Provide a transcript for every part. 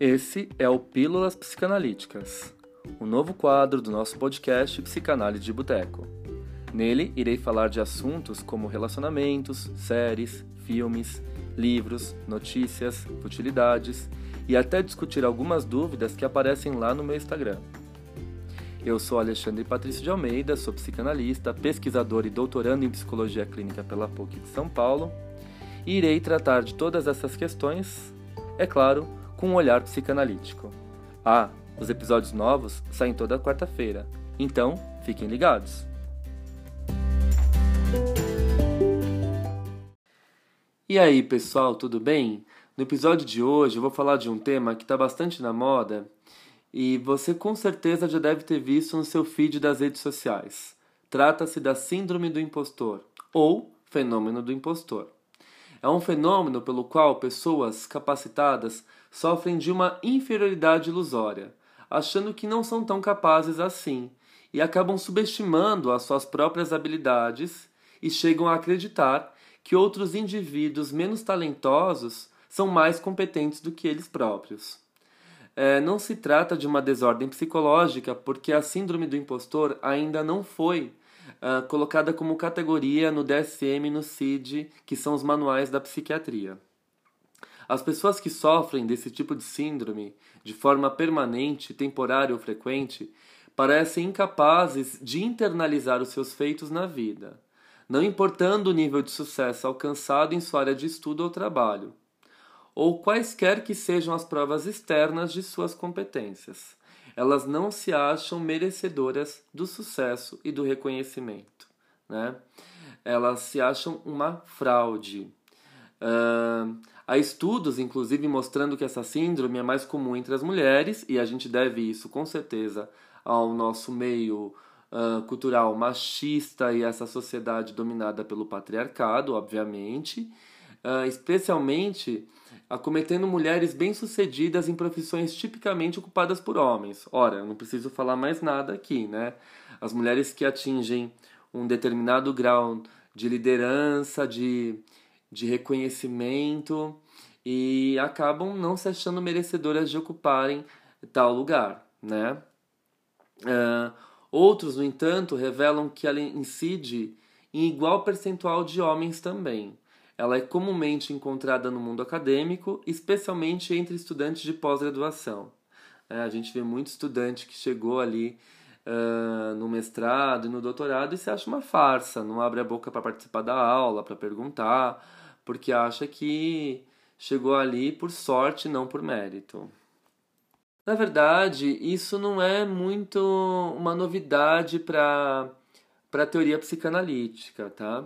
Esse é o Pílulas Psicanalíticas, o novo quadro do nosso podcast Psicanálise de Boteco. Nele, irei falar de assuntos como relacionamentos, séries, filmes, livros, notícias, futilidades e até discutir algumas dúvidas que aparecem lá no meu Instagram. Eu sou Alexandre Patrício de Almeida, sou psicanalista, pesquisador e doutorando em psicologia clínica pela PUC de São Paulo e irei tratar de todas essas questões, é claro, com um olhar psicanalítico. Ah, os episódios novos saem toda quarta-feira, então fiquem ligados! E aí, pessoal, tudo bem? No episódio de hoje eu vou falar de um tema que está bastante na moda e você com certeza já deve ter visto no seu feed das redes sociais. Trata-se da Síndrome do Impostor ou Fenômeno do Impostor. É um fenômeno pelo qual pessoas capacitadas sofrem de uma inferioridade ilusória, achando que não são tão capazes assim e acabam subestimando as suas próprias habilidades e chegam a acreditar que outros indivíduos menos talentosos são mais competentes do que eles próprios. É, não se trata de uma desordem psicológica, porque a síndrome do impostor ainda não foi uh, colocada como categoria no DSM e no CID, que são os manuais da psiquiatria. As pessoas que sofrem desse tipo de síndrome, de forma permanente, temporária ou frequente, parecem incapazes de internalizar os seus feitos na vida, não importando o nível de sucesso alcançado em sua área de estudo ou trabalho ou quaisquer que sejam as provas externas de suas competências. Elas não se acham merecedoras do sucesso e do reconhecimento. Né? Elas se acham uma fraude. Uh, há estudos, inclusive, mostrando que essa síndrome é mais comum entre as mulheres, e a gente deve isso com certeza ao nosso meio uh, cultural machista e essa sociedade dominada pelo patriarcado, obviamente, uh, especialmente acometendo mulheres bem-sucedidas em profissões tipicamente ocupadas por homens. Ora, não preciso falar mais nada aqui, né? As mulheres que atingem um determinado grau de liderança, de, de reconhecimento e acabam não se achando merecedoras de ocuparem tal lugar, né? Uh, outros, no entanto, revelam que ela incide em igual percentual de homens também. Ela é comumente encontrada no mundo acadêmico, especialmente entre estudantes de pós-graduação. É, a gente vê muito estudante que chegou ali uh, no mestrado e no doutorado e se acha uma farsa, não abre a boca para participar da aula, para perguntar, porque acha que chegou ali por sorte, não por mérito. Na verdade, isso não é muito uma novidade para a teoria psicanalítica, tá?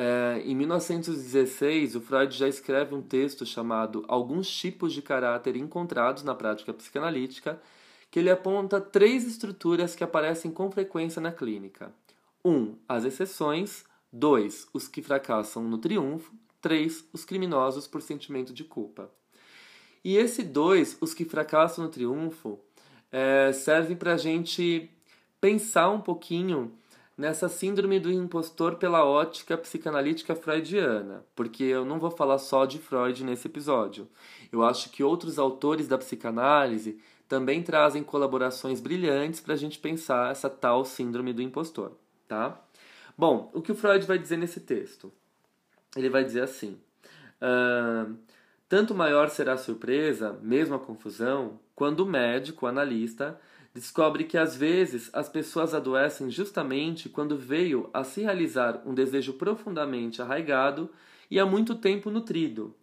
É, em 1916, o Freud já escreve um texto chamado Alguns tipos de caráter encontrados na prática psicanalítica, que ele aponta três estruturas que aparecem com frequência na clínica. 1. Um, as exceções. 2. Os que fracassam no triunfo. 3. Os criminosos por sentimento de culpa. E esse 2, os que fracassam no triunfo, é, serve para a gente pensar um pouquinho nessa síndrome do impostor pela ótica psicanalítica freudiana, porque eu não vou falar só de Freud nesse episódio. Eu acho que outros autores da psicanálise também trazem colaborações brilhantes para a gente pensar essa tal síndrome do impostor, tá? Bom, o que o Freud vai dizer nesse texto? Ele vai dizer assim: uh, tanto maior será a surpresa, mesmo a confusão, quando o médico, o analista, descobre que às vezes as pessoas adoecem justamente quando veio a se realizar um desejo profundamente arraigado e há muito tempo nutrido.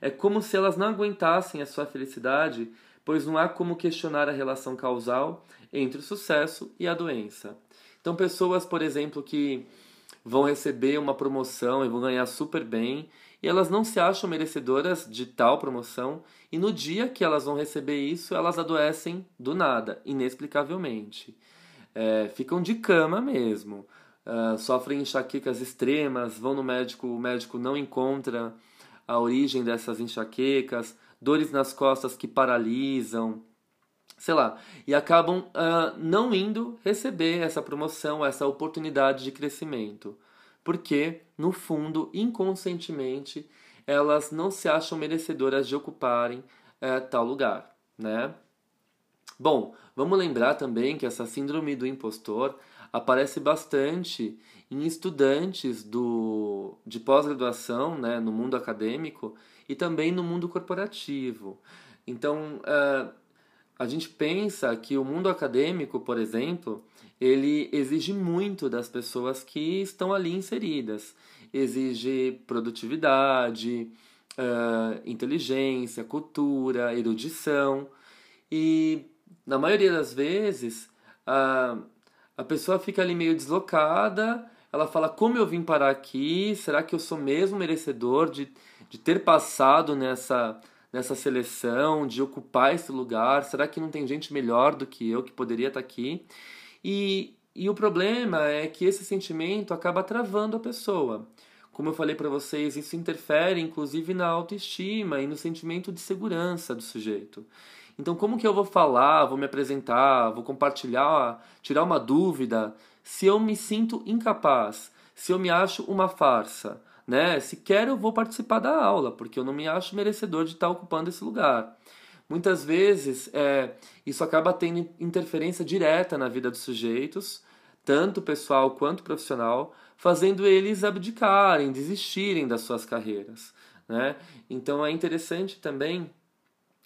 É como se elas não aguentassem a sua felicidade, pois não há como questionar a relação causal entre o sucesso e a doença. Então, pessoas, por exemplo, que vão receber uma promoção e vão ganhar super bem e elas não se acham merecedoras de tal promoção, e no dia que elas vão receber isso, elas adoecem do nada, inexplicavelmente. É, ficam de cama mesmo, uh, sofrem enxaquecas extremas, vão no médico, o médico não encontra a origem dessas enxaquecas, dores nas costas que paralisam, sei lá, e acabam uh, não indo receber essa promoção, essa oportunidade de crescimento porque, no fundo, inconscientemente, elas não se acham merecedoras de ocuparem é, tal lugar. né? Bom, vamos lembrar também que essa síndrome do impostor aparece bastante em estudantes do, de pós-graduação né, no mundo acadêmico e também no mundo corporativo. Então, uh, a gente pensa que o mundo acadêmico, por exemplo, ele exige muito das pessoas que estão ali inseridas. Exige produtividade, uh, inteligência, cultura, erudição. E, na maioria das vezes, uh, a pessoa fica ali meio deslocada, ela fala: como eu vim parar aqui? Será que eu sou mesmo merecedor de, de ter passado nessa nessa seleção, de ocupar esse lugar? Será que não tem gente melhor do que eu que poderia estar aqui? E, e o problema é que esse sentimento acaba travando a pessoa. Como eu falei para vocês, isso interfere inclusive na autoestima e no sentimento de segurança do sujeito. Então, como que eu vou falar, vou me apresentar, vou compartilhar, tirar uma dúvida, se eu me sinto incapaz, se eu me acho uma farsa? Né? Se quero, eu vou participar da aula, porque eu não me acho merecedor de estar ocupando esse lugar. Muitas vezes, é, isso acaba tendo interferência direta na vida dos sujeitos, tanto pessoal quanto profissional, fazendo eles abdicarem, desistirem das suas carreiras. Né? Então é interessante também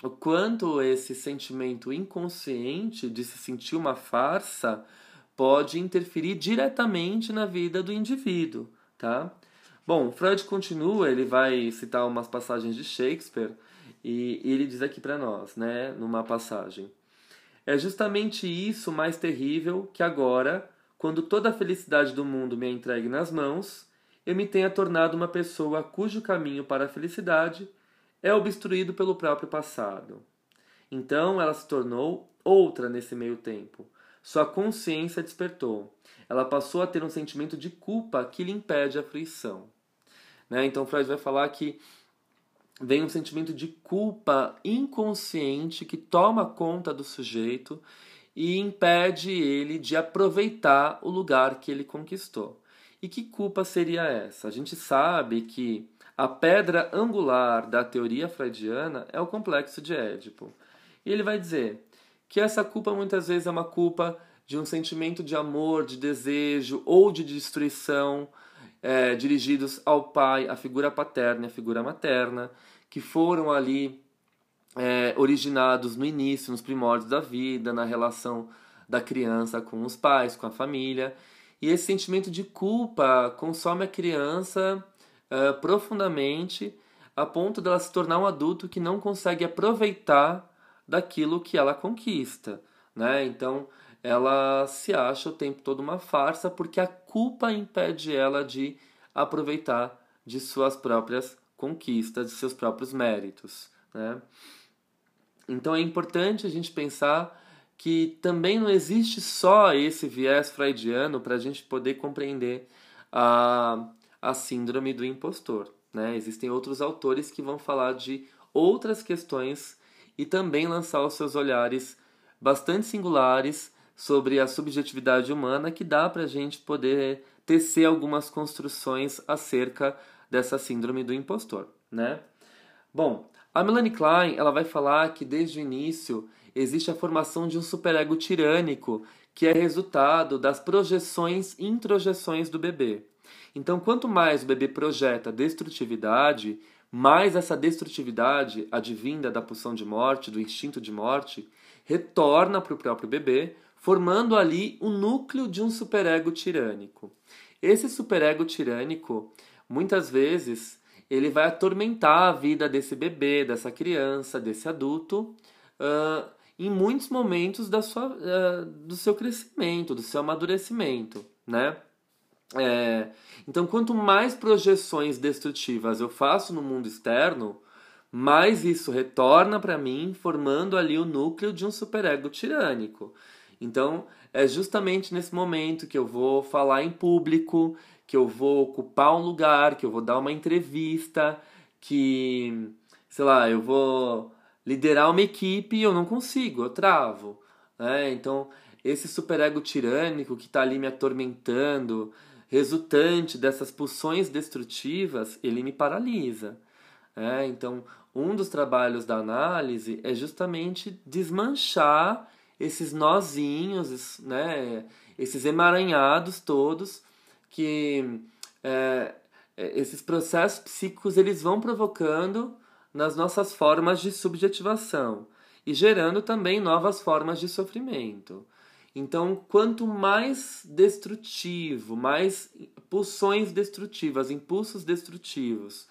o quanto esse sentimento inconsciente de se sentir uma farsa pode interferir diretamente na vida do indivíduo, tá? Bom, Freud continua, ele vai citar umas passagens de Shakespeare e ele diz aqui para nós, né, numa passagem: É justamente isso mais terrível que agora, quando toda a felicidade do mundo me é entregue nas mãos, eu me tenha tornado uma pessoa cujo caminho para a felicidade é obstruído pelo próprio passado. Então ela se tornou outra nesse meio tempo. Sua consciência despertou. Ela passou a ter um sentimento de culpa que lhe impede a fruição. Né? Então Freud vai falar que vem um sentimento de culpa inconsciente que toma conta do sujeito e impede ele de aproveitar o lugar que ele conquistou. E que culpa seria essa? A gente sabe que a pedra angular da teoria freudiana é o complexo de Édipo. E ele vai dizer que essa culpa muitas vezes é uma culpa de um sentimento de amor, de desejo ou de destruição é, dirigidos ao pai, à figura paterna e à figura materna, que foram ali é, originados no início, nos primórdios da vida, na relação da criança com os pais, com a família. E esse sentimento de culpa consome a criança é, profundamente, a ponto dela se tornar um adulto que não consegue aproveitar daquilo que ela conquista. Né? Então, ela se acha o tempo todo uma farsa porque a culpa impede ela de aproveitar de suas próprias conquistas, de seus próprios méritos. Né? Então é importante a gente pensar que também não existe só esse viés freudiano para a gente poder compreender a, a síndrome do impostor. Né? Existem outros autores que vão falar de outras questões e também lançar os seus olhares bastante singulares sobre a subjetividade humana que dá para a gente poder tecer algumas construções acerca dessa síndrome do impostor, né? Bom, a Melanie Klein ela vai falar que desde o início existe a formação de um superego tirânico que é resultado das projeções e introjeções do bebê. Então, quanto mais o bebê projeta destrutividade, mais essa destrutividade, advinda da pulsão de morte, do instinto de morte, retorna para o próprio bebê, formando ali o núcleo de um superego tirânico. Esse superego tirânico, muitas vezes, ele vai atormentar a vida desse bebê, dessa criança, desse adulto, uh, em muitos momentos da sua, uh, do seu crescimento, do seu amadurecimento, né? É, então, quanto mais projeções destrutivas eu faço no mundo externo, mais isso retorna para mim, formando ali o núcleo de um superego tirânico. Então, é justamente nesse momento que eu vou falar em público, que eu vou ocupar um lugar, que eu vou dar uma entrevista, que, sei lá, eu vou liderar uma equipe e eu não consigo, eu travo. Né? Então, esse superego tirânico que está ali me atormentando, resultante dessas pulsões destrutivas, ele me paralisa. É, então, um dos trabalhos da análise é justamente desmanchar esses nozinhos, né, esses emaranhados todos que é, é, esses processos psíquicos eles vão provocando nas nossas formas de subjetivação e gerando também novas formas de sofrimento. Então, quanto mais destrutivo, mais pulsões destrutivas, impulsos destrutivos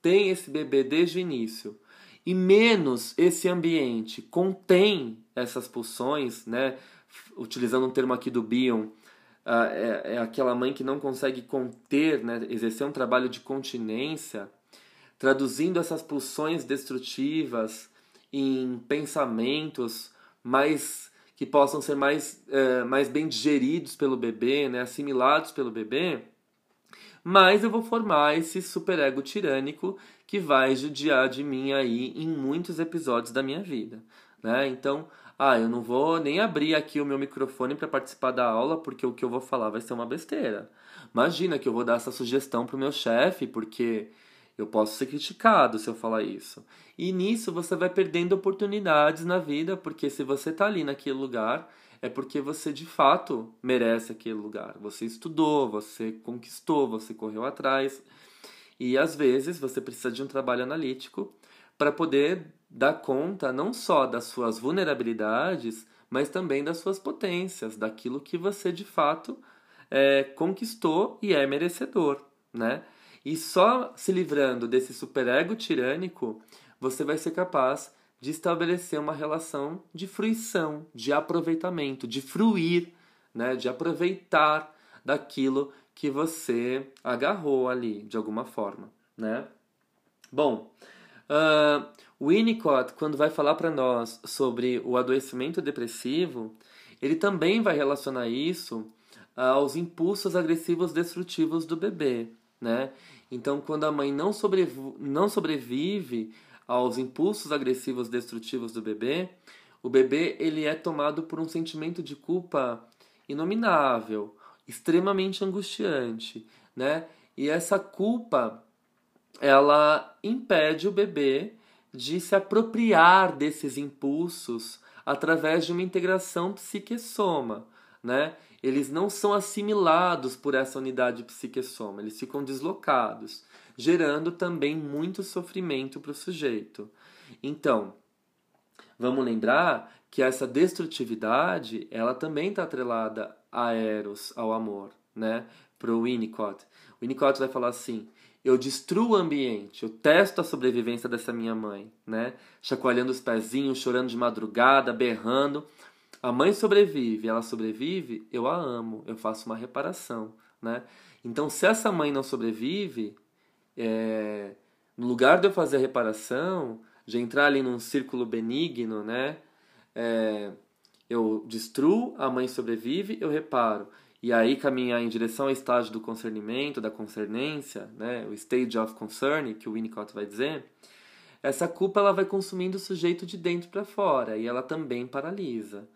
tem esse bebê desde o início, e menos esse ambiente contém essas pulsões, né? Utilizando um termo aqui do Bion, é, é aquela mãe que não consegue conter, né? exercer um trabalho de continência, traduzindo essas pulsões destrutivas em pensamentos mais que possam ser mais, é, mais bem digeridos pelo bebê, né, assimilados pelo bebê, mas eu vou formar esse superego tirânico que vai judiar de mim aí em muitos episódios da minha vida. Né? Então, ah, eu não vou nem abrir aqui o meu microfone para participar da aula porque o que eu vou falar vai ser uma besteira. Imagina que eu vou dar essa sugestão para o meu chefe porque eu posso ser criticado se eu falar isso. E nisso você vai perdendo oportunidades na vida, porque se você está ali naquele lugar, é porque você de fato merece aquele lugar. Você estudou, você conquistou, você correu atrás. E às vezes você precisa de um trabalho analítico para poder dar conta não só das suas vulnerabilidades, mas também das suas potências, daquilo que você de fato é, conquistou e é merecedor, né? E só se livrando desse superego tirânico, você vai ser capaz de estabelecer uma relação de fruição, de aproveitamento, de fruir, né? de aproveitar daquilo que você agarrou ali, de alguma forma. Né? Bom, uh, Winnicott, quando vai falar para nós sobre o adoecimento depressivo, ele também vai relacionar isso aos impulsos agressivos destrutivos do bebê né? Então, quando a mãe não, não sobrevive aos impulsos agressivos destrutivos do bebê, o bebê ele é tomado por um sentimento de culpa inominável, extremamente angustiante, né? E essa culpa ela impede o bebê de se apropriar desses impulsos através de uma integração psique-soma, né? eles não são assimilados por essa unidade psique-soma, eles ficam deslocados, gerando também muito sofrimento para o sujeito. Então, vamos lembrar que essa destrutividade, ela também está atrelada a Eros, ao amor, né? Para o Winnicott. O Winnicott vai falar assim, eu destruo o ambiente, eu testo a sobrevivência dessa minha mãe, né? Chacoalhando os pezinhos, chorando de madrugada, berrando, a mãe sobrevive, ela sobrevive, eu a amo, eu faço uma reparação, né? Então, se essa mãe não sobrevive, é, no lugar de eu fazer a reparação, de entrar ali num círculo benigno, né? É, eu destruo, a mãe sobrevive, eu reparo. E aí caminhar em direção ao estágio do concernimento, da concernência, né? o stage of concern, que o Winnicott vai dizer, essa culpa ela vai consumindo o sujeito de dentro para fora e ela também paralisa.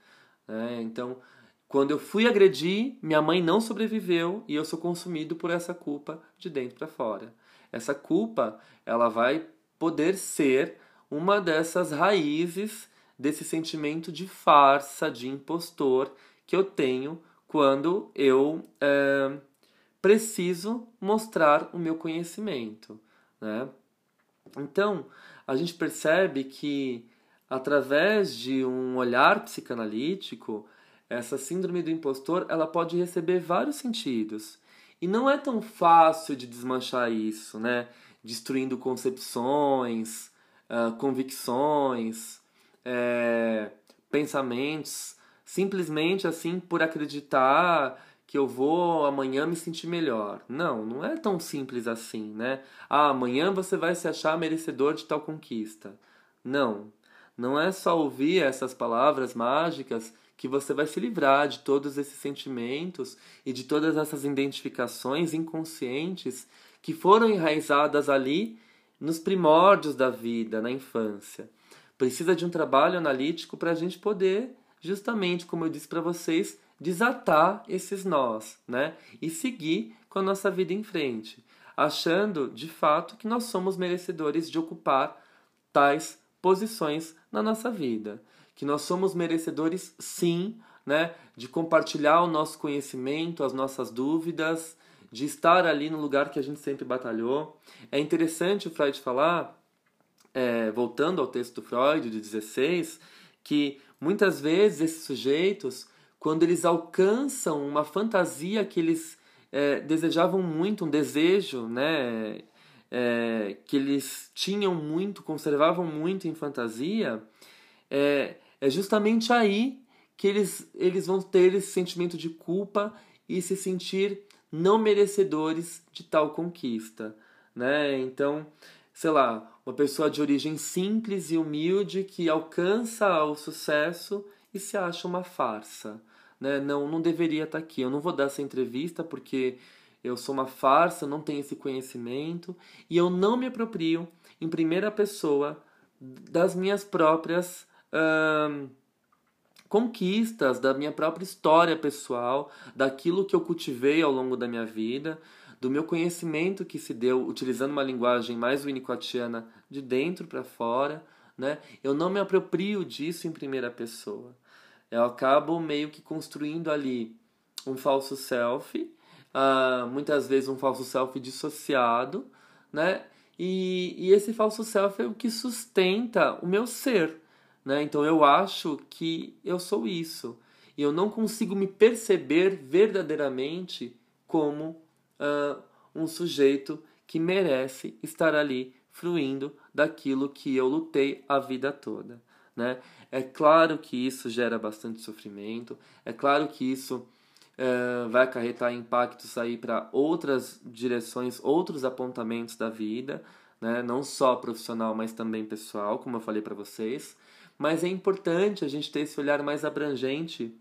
Né? Então, quando eu fui agredir, minha mãe não sobreviveu e eu sou consumido por essa culpa de dentro para fora. Essa culpa, ela vai poder ser uma dessas raízes desse sentimento de farsa, de impostor que eu tenho quando eu é, preciso mostrar o meu conhecimento. Né? Então, a gente percebe que através de um olhar psicanalítico, essa síndrome do impostor ela pode receber vários sentidos. E não é tão fácil de desmanchar isso, né? Destruindo concepções, uh, convicções, é, pensamentos, simplesmente assim por acreditar que eu vou amanhã me sentir melhor. Não, não é tão simples assim, né? Ah, amanhã você vai se achar merecedor de tal conquista. Não, não é só ouvir essas palavras mágicas que você vai se livrar de todos esses sentimentos e de todas essas identificações inconscientes que foram enraizadas ali nos primórdios da vida, na infância. Precisa de um trabalho analítico para a gente poder, justamente como eu disse para vocês, desatar esses nós, né? E seguir com a nossa vida em frente. achando de fato que nós somos merecedores de ocupar tais posições na nossa vida, que nós somos merecedores sim, né, de compartilhar o nosso conhecimento, as nossas dúvidas, de estar ali no lugar que a gente sempre batalhou. É interessante o Freud falar, é, voltando ao texto do Freud de 16, que muitas vezes esses sujeitos, quando eles alcançam uma fantasia que eles é, desejavam muito, um desejo, né, é, que eles tinham muito, conservavam muito em fantasia, é, é justamente aí que eles, eles vão ter esse sentimento de culpa e se sentir não merecedores de tal conquista, né? Então, sei lá, uma pessoa de origem simples e humilde que alcança o sucesso e se acha uma farsa, né? Não, não deveria estar aqui. Eu não vou dar essa entrevista porque eu sou uma farsa, não tenho esse conhecimento e eu não me aproprio em primeira pessoa das minhas próprias hum, conquistas, da minha própria história pessoal, daquilo que eu cultivei ao longo da minha vida, do meu conhecimento que se deu utilizando uma linguagem mais winnicottiana de dentro para fora, né? Eu não me aproprio disso em primeira pessoa. Eu acabo meio que construindo ali um falso self, uh, muitas vezes um falso self dissociado, né? E, e esse falso self é o que sustenta o meu ser, né? Então eu acho que eu sou isso. E eu não consigo me perceber verdadeiramente como uh, um sujeito que merece estar ali fruindo daquilo que eu lutei a vida toda. Né? É claro que isso gera bastante sofrimento, é claro que isso uh, vai acarretar impactos aí para outras direções, outros apontamentos da vida, né? não só profissional, mas também pessoal, como eu falei para vocês mas é importante a gente ter esse olhar mais abrangente,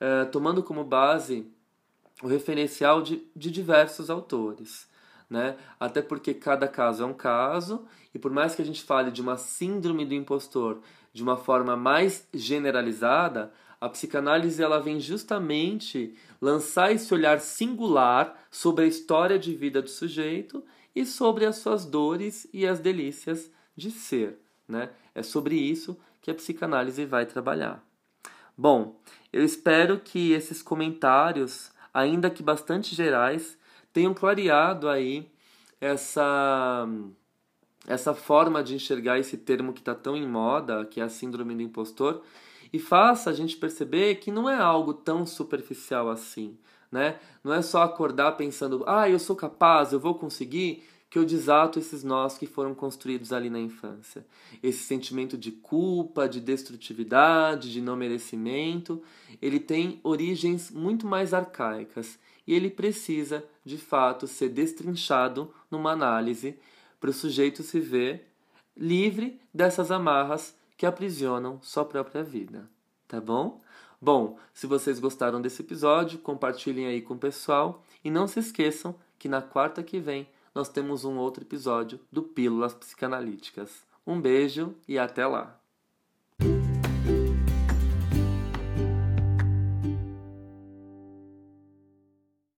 uh, tomando como base o referencial de, de diversos autores. Né? Até porque cada caso é um caso, e por mais que a gente fale de uma síndrome do impostor de uma forma mais generalizada, a psicanálise ela vem justamente lançar esse olhar singular sobre a história de vida do sujeito e sobre as suas dores e as delícias de ser. Né? É sobre isso que a psicanálise vai trabalhar. Bom, eu espero que esses comentários, ainda que bastante gerais, tenham clareado aí essa essa forma de enxergar esse termo que está tão em moda, que é a síndrome do impostor, e faça a gente perceber que não é algo tão superficial assim, né? Não é só acordar pensando, ah, eu sou capaz, eu vou conseguir, que eu desato esses nós que foram construídos ali na infância. Esse sentimento de culpa, de destrutividade, de não merecimento, ele tem origens muito mais arcaicas e ele precisa, de fato, ser destrinchado numa análise para o sujeito se ver livre dessas amarras que aprisionam sua própria vida. Tá bom? Bom, se vocês gostaram desse episódio, compartilhem aí com o pessoal e não se esqueçam que na quarta que vem nós temos um outro episódio do Pílulas Psicanalíticas. Um beijo e até lá!